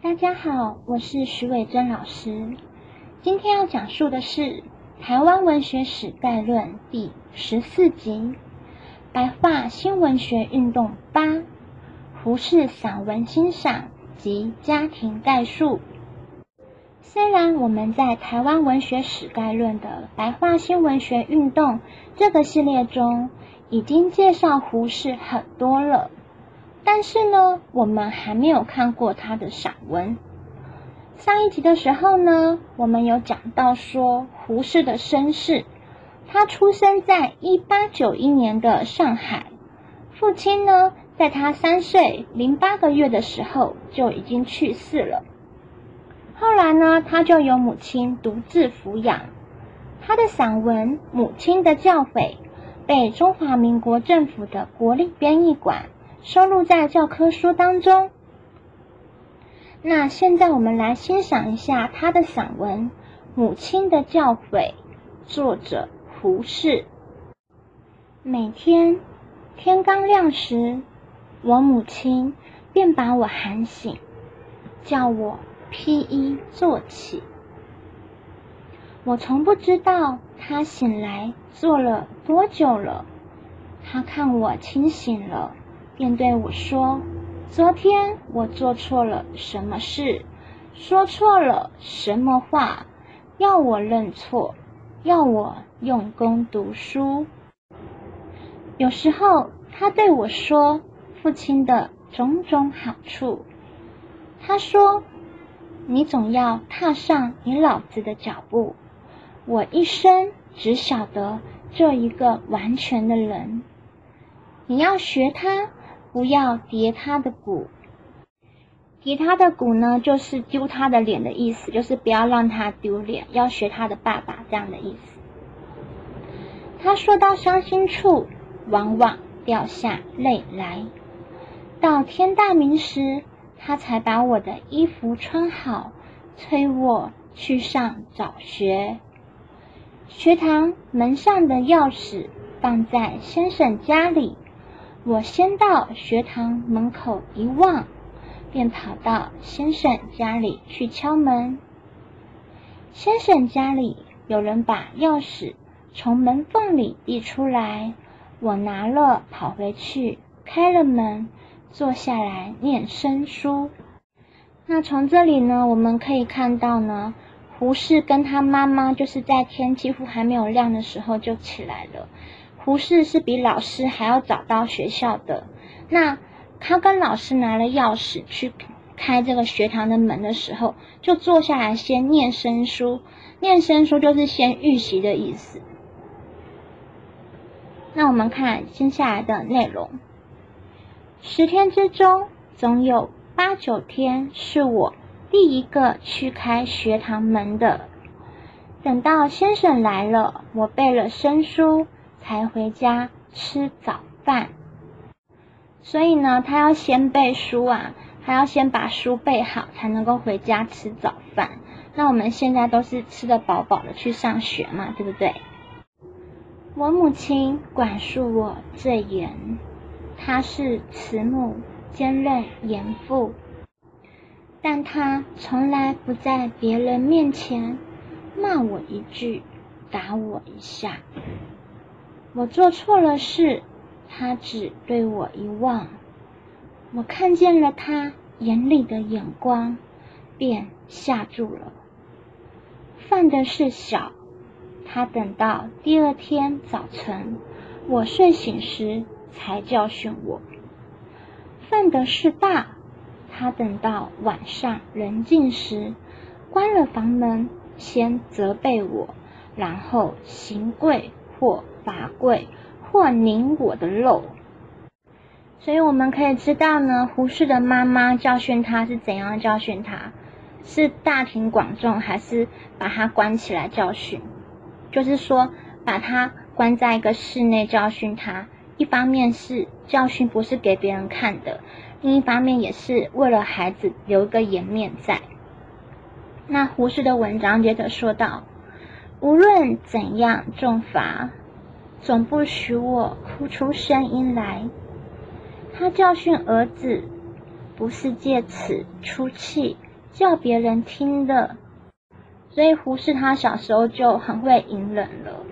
大家好，我是徐伟珍老师。今天要讲述的是《台湾文学史概论》第十四集《白话新文学运动八：胡适散文欣赏及家庭概述》。虽然我们在《台湾文学史概论》的《白话新文学运动》这个系列中已经介绍胡适很多了。但是呢，我们还没有看过他的散文。上一集的时候呢，我们有讲到说胡适的身世。他出生在一八九一年的上海，父亲呢，在他三岁零八个月的时候就已经去世了。后来呢，他就由母亲独自抚养。他的散文《母亲的教诲》被中华民国政府的国立编译馆。收录在教科书当中。那现在我们来欣赏一下他的散文《母亲的教诲》，作者胡适。每天天刚亮时，我母亲便把我喊醒，叫我披衣坐起。我从不知道她醒来坐了多久了。她看我清醒了。便对我说：“昨天我做错了什么事，说错了什么话，要我认错，要我用功读书。”有时候他对我说父亲的种种好处。他说：“你总要踏上你老子的脚步。我一生只晓得做一个完全的人，你要学他。”不要叠他的骨，叠他的骨呢，就是丢他的脸的意思，就是不要让他丢脸，要学他的爸爸这样的意思。他说到伤心处，往往掉下泪来。到天大明时，他才把我的衣服穿好，催我去上早学。学堂门上的钥匙放在先生家里。我先到学堂门口一望，便跑到先生家里去敲门。先生家里有人把钥匙从门缝里递出来，我拿了跑回去，开了门，坐下来念生书。那从这里呢，我们可以看到呢，胡适跟他妈妈就是在天几乎还没有亮的时候就起来了。胡适是比老师还要早到学校的。那他跟老师拿了钥匙去开这个学堂的门的时候，就坐下来先念生书。念生书就是先预习的意思。那我们看接下来的内容：十天之中，总有八九天是我第一个去开学堂门的。等到先生来了，我背了生书。才回家吃早饭，所以呢，他要先背书啊，还要先把书背好，才能够回家吃早饭。那我们现在都是吃得饱饱的去上学嘛，对不对？我母亲管束我最严，她是慈母，兼任严父，但她从来不在别人面前骂我一句，打我一下。我做错了事，他只对我一望，我看见了他眼里的眼光，便吓住了。犯的事小，他等到第二天早晨我睡醒时才教训我；犯的事大，他等到晚上人静时关了房门，先责备我，然后行跪或。罚跪或拧我的肉，所以我们可以知道呢，胡适的妈妈教训他是怎样教训他，是大庭广众还是把他关起来教训？就是说把他关在一个室内教训他，一方面是教训不是给别人看的，另一方面也是为了孩子留一个颜面在。那胡适的文章接着说道：无论怎样重罚。总不许我哭出声音来。他教训儿子，不是借此出气，叫别人听的。所以胡适他小时候就很会隐忍了。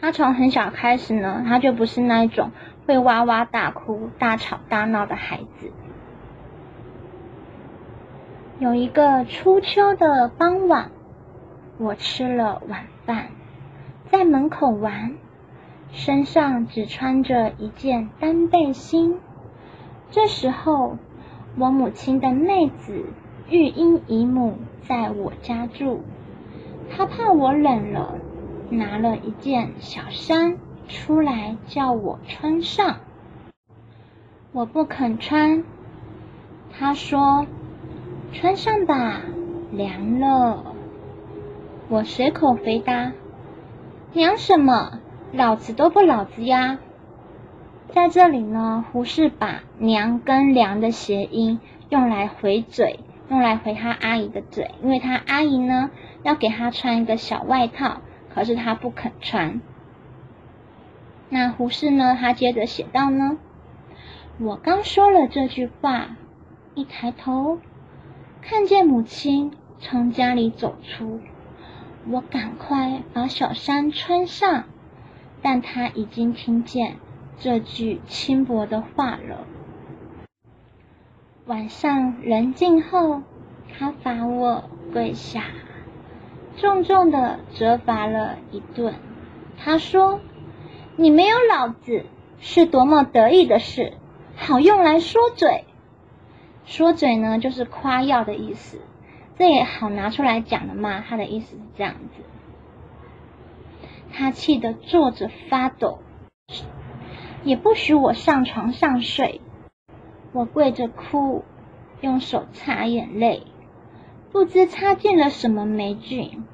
他从很小开始呢，他就不是那一种会哇哇大哭、大吵大闹的孩子。有一个初秋的傍晚，我吃了晚饭，在门口玩，身上只穿着一件单背心。这时候，我母亲的妹子玉英姨母在我家住，她怕我冷了，拿了一件小衫出来叫我穿上。我不肯穿，她说：“穿上吧，凉了。”我随口回答：“娘什么？老子都不老子呀！”在这里呢，胡适把“娘”跟“凉”的谐音用来回嘴，用来回他阿姨的嘴，因为他阿姨呢要给他穿一个小外套，可是他不肯穿。那胡适呢，他接着写道呢：“我刚说了这句话，一抬头看见母亲从家里走出，我赶快把小衫穿上，但他已经听见。”这句轻薄的话了。晚上人静后，他罚我跪下，重重的责罚了一顿。他说：“你没有老子是多么得意的事，好用来说嘴。说嘴呢，就是夸耀的意思。这也好拿出来讲的嘛。他的意思是这样子。他气得坐着发抖。”也不许我上床上睡，我跪着哭，用手擦眼泪，不知擦进了什么霉菌。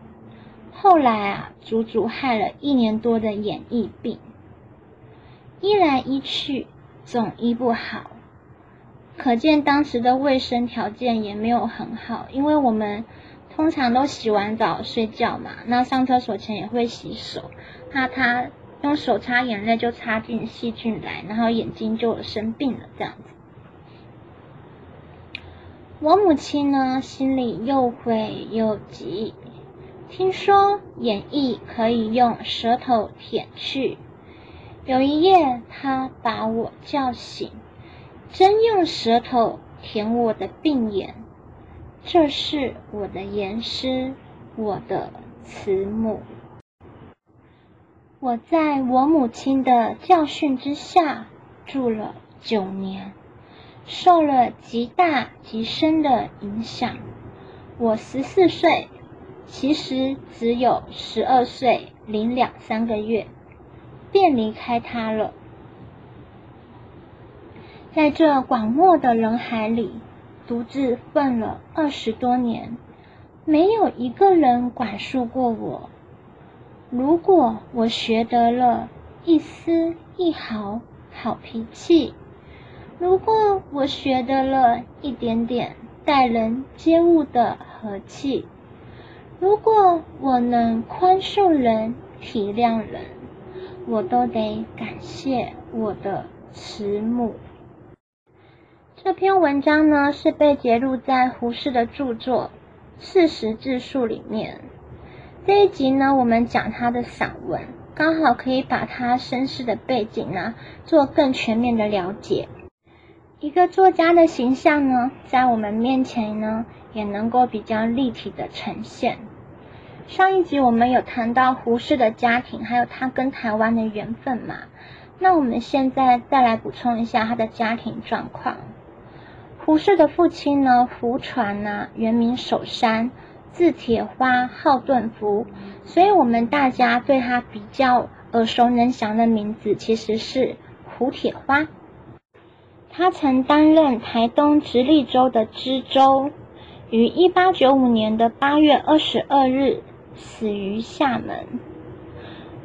后来啊，足足害了一年多的眼翳病，医来医去总医不好，可见当时的卫生条件也没有很好，因为我们通常都洗完澡睡觉嘛，那上厕所前也会洗手，怕他。用手擦眼泪就擦进细菌来，然后眼睛就生病了。这样子，我母亲呢心里又悔又急，听说眼翳可以用舌头舔去。有一夜，她把我叫醒，真用舌头舔我的病眼。这是我的严师，我的慈母。我在我母亲的教训之下住了九年，受了极大极深的影响。我十四岁，其实只有十二岁零两三个月，便离开他了。在这广漠的人海里，独自混了二十多年，没有一个人管束过我。如果我学得了一丝一毫好脾气，如果我学得了一点点待人接物的和气，如果我能宽恕人、体谅人，我都得感谢我的慈母。这篇文章呢，是被揭录在胡适的著作《四十自述》里面。这一集呢，我们讲他的散文，刚好可以把他身世的背景呢做更全面的了解。一个作家的形象呢，在我们面前呢，也能够比较立体的呈现。上一集我们有谈到胡适的家庭，还有他跟台湾的缘分嘛？那我们现在再来补充一下他的家庭状况。胡适的父亲呢，胡传呢，原名守山。字铁花，号顿福，所以我们大家对他比较耳熟能详的名字其实是胡铁花。他曾担任台东直隶州的知州，于一八九五年的八月二十二日死于厦门。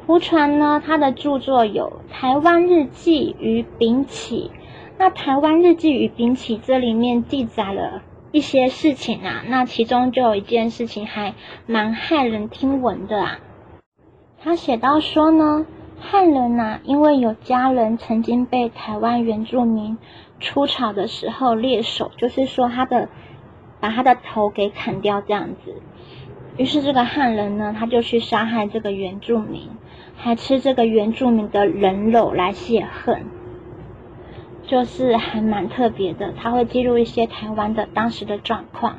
胡传呢，他的著作有《台湾日记》与《丙起》。那《台湾日记》与《丙起》这里面记载了。一些事情啊，那其中就有一件事情还蛮骇人听闻的啊。他写到说呢，汉人呐，因为有家人曾经被台湾原住民出草的时候猎手，就是说他的把他的头给砍掉这样子。于是这个汉人呢，他就去杀害这个原住民，还吃这个原住民的人肉来泄恨，就是还蛮特别的。他会记录一些台湾的当时的状况。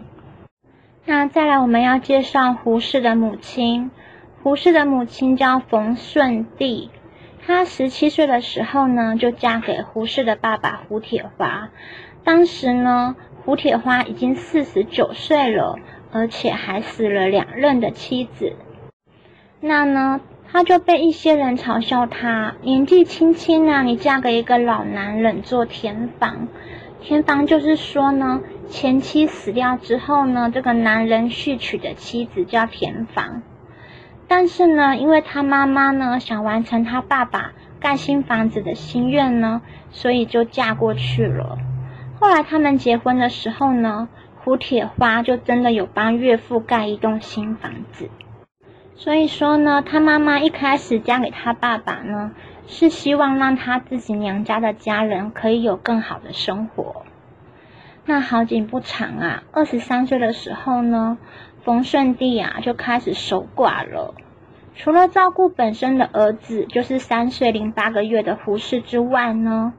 那再来，我们要介绍胡适的母亲。胡适的母亲叫冯顺娣，她十七岁的时候呢，就嫁给胡适的爸爸胡铁花。当时呢，胡铁花已经四十九岁了，而且还死了两任的妻子。那呢，他就被一些人嘲笑他年纪轻轻啊，你嫁给一个老男人做田房。田房就是说呢。前妻死掉之后呢，这个男人续娶的妻子叫田房，但是呢，因为他妈妈呢想完成他爸爸盖新房子的心愿呢，所以就嫁过去了。后来他们结婚的时候呢，胡铁花就真的有帮岳父盖一栋新房子。所以说呢，他妈妈一开始嫁给他爸爸呢，是希望让他自己娘家的家人可以有更好的生活。那好景不长啊，二十三岁的时候呢，冯顺娣啊就开始守寡了。除了照顾本身的儿子，就是三岁零八个月的胡适之外呢，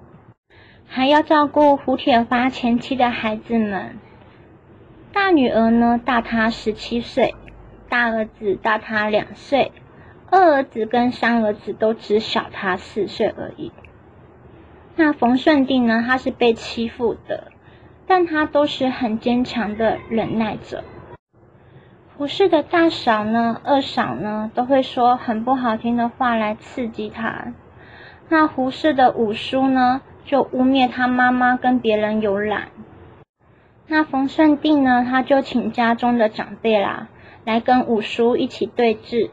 还要照顾胡铁花前妻的孩子们。大女儿呢大他十七岁，大儿子大他两岁，二儿子跟三儿子都只小他四岁而已。那冯顺娣呢，他是被欺负的。但他都是很坚强的忍耐着。胡适的大嫂呢、二嫂呢，都会说很不好听的话来刺激他。那胡适的五叔呢，就污蔑他妈妈跟别人有染。那冯顺娣呢，他就请家中的长辈啦，来跟五叔一起对峙。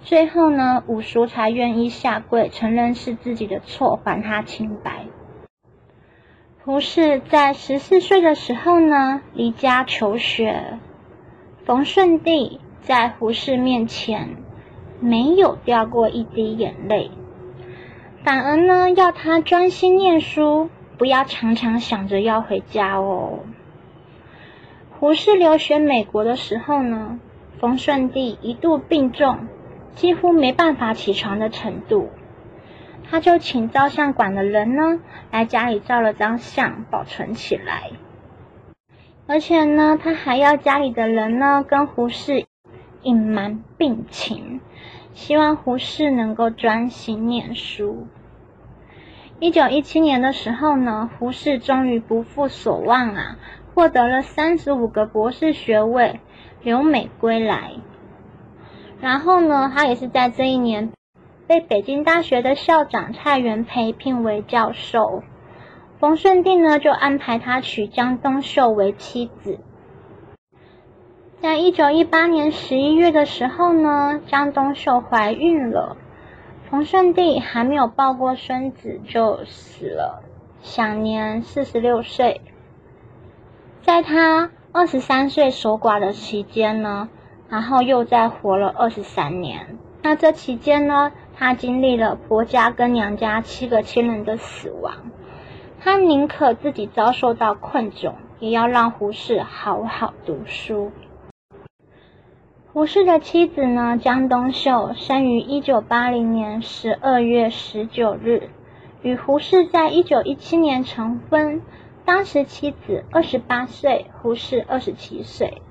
最后呢，五叔才愿意下跪承认是自己的错，还他清白。胡适在十四岁的时候呢，离家求学。冯顺帝在胡适面前没有掉过一滴眼泪，反而呢要他专心念书，不要常常想着要回家哦。胡适留学美国的时候呢，冯顺帝一度病重，几乎没办法起床的程度。他就请照相馆的人呢，来家里照了张相，保存起来。而且呢，他还要家里的人呢，跟胡适隐瞒病情，希望胡适能够专心念书。一九一七年的时候呢，胡适终于不负所望啊，获得了三十五个博士学位，留美归来。然后呢，他也是在这一年。被北京大学的校长蔡元培聘为教授，冯顺娣呢就安排他娶江冬秀为妻子。在一九一八年十一月的时候呢，江冬秀怀孕了，冯顺娣还没有抱过孙子就死了，享年四十六岁。在他二十三岁守寡的期间呢，然后又再活了二十三年。那这期间呢？他经历了婆家跟娘家七个亲人的死亡，他宁可自己遭受到困窘，也要让胡适好好读书。胡适的妻子呢，江冬秀生于一九八零年十二月十九日，与胡适在一九一七年成婚，当时妻子二十八岁，胡适二十七岁。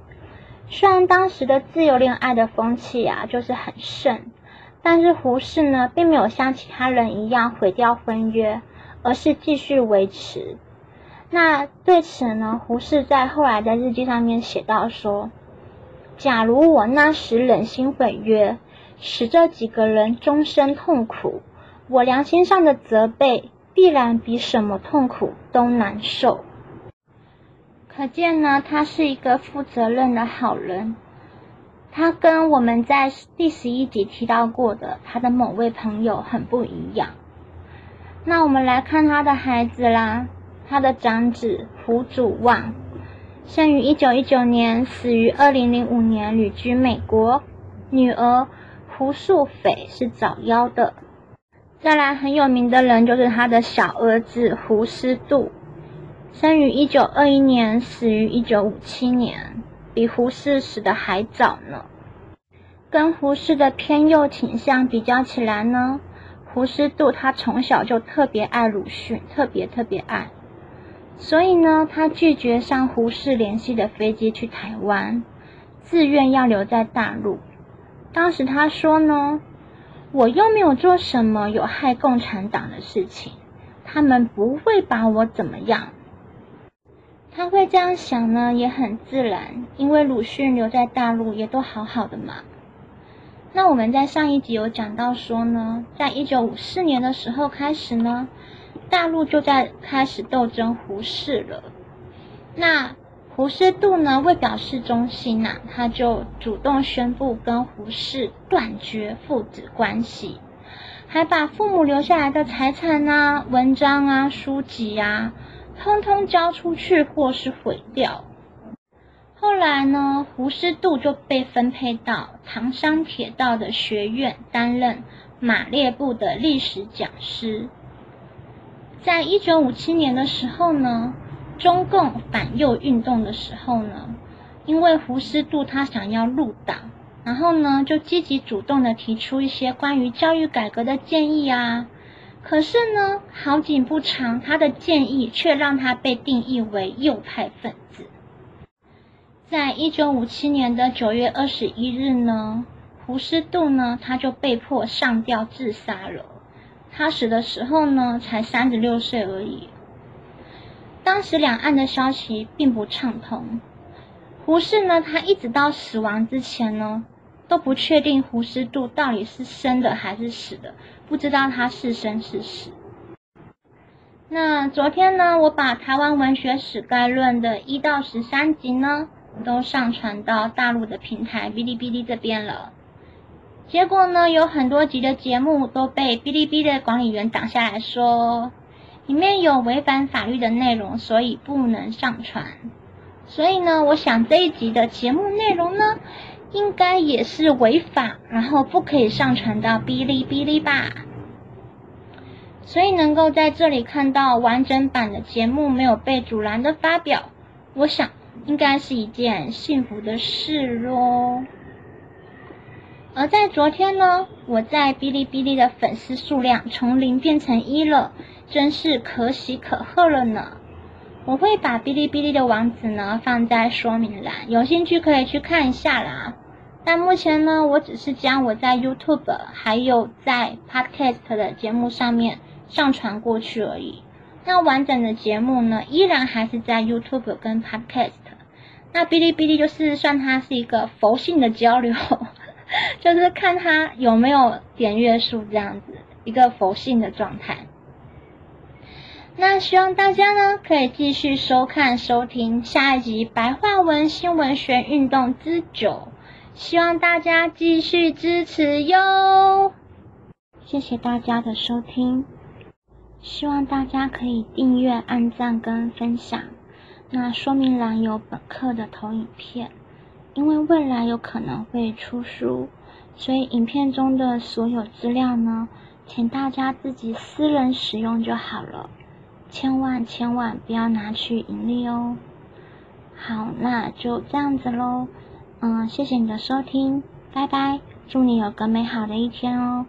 虽然当时的自由恋爱的风气啊，就是很盛。但是胡适呢，并没有像其他人一样毁掉婚约，而是继续维持。那对此呢，胡适在后来的日记上面写到说：“假如我那时忍心毁约，使这几个人终身痛苦，我良心上的责备必然比什么痛苦都难受。”可见呢，他是一个负责任的好人。他跟我们在第十一集提到过的他的某位朋友很不一样。那我们来看他的孩子啦，他的长子胡祖望，生于一九一九年，死于二零零五年，旅居美国。女儿胡素斐是早夭的。再来很有名的人就是他的小儿子胡思度，生于一九二一年，死于一九五七年，比胡适死的还早呢。跟胡适的偏右倾向比较起来呢，胡适度他从小就特别爱鲁迅，特别特别爱，所以呢，他拒绝上胡适联系的飞机去台湾，自愿要留在大陆。当时他说呢，我又没有做什么有害共产党的事情，他们不会把我怎么样。他会这样想呢，也很自然，因为鲁迅留在大陆也都好好的嘛。那我们在上一集有讲到说呢，在一九五四年的时候开始呢，大陆就在开始斗争胡适了。那胡适度呢，为表示忠心呐，他就主动宣布跟胡适断绝父子关系，还把父母留下来的财产啊、文章啊、书籍啊，通通交出去或是毁掉。后来呢，胡适度就被分配到唐山铁道的学院担任马列部的历史讲师。在一九五七年的时候呢，中共反右运动的时候呢，因为胡适度他想要入党，然后呢就积极主动的提出一些关于教育改革的建议啊。可是呢，好景不长，他的建议却让他被定义为右派分子。在一九五七年的九月二十一日呢，胡适度呢他就被迫上吊自杀了。他死的时候呢才三十六岁而已。当时两岸的消息并不畅通，胡适呢他一直到死亡之前呢都不确定胡适度到底是生的还是死的，不知道他是生是死。那昨天呢，我把《台湾文学史概论》的一到十三集呢。都上传到大陆的平台哔哩哔哩这边了，结果呢，有很多集的节目都被哔哩哔哩的管理员挡下来说，里面有违反法律的内容，所以不能上传。所以呢，我想这一集的节目内容呢，应该也是违法，然后不可以上传到哔哩哔哩吧。所以能够在这里看到完整版的节目没有被阻拦的发表，我想。应该是一件幸福的事咯。而在昨天呢，我在哔哩哔哩的粉丝数量从零变成一了，真是可喜可贺了呢。我会把哔哩哔哩的网址呢放在说明栏，有兴趣可以去看一下啦。但目前呢，我只是将我在 YouTube 还有在 Podcast 的节目上面上传过去而已。那完整的节目呢，依然还是在 YouTube 跟 Podcast。那哔哩哔哩就是算它是一个佛性的交流，就是看它有没有点阅数这样子，一个佛性的状态。那希望大家呢可以继续收看收听下一集《白话文新闻学运动之九》，希望大家继续支持哟。谢谢大家的收听。希望大家可以订阅、按赞跟分享。那说明栏有本课的投影片，因为未来有可能会出书，所以影片中的所有资料呢，请大家自己私人使用就好了，千万千万不要拿去盈利哦。好，那就这样子喽。嗯，谢谢你的收听，拜拜，祝你有个美好的一天哦。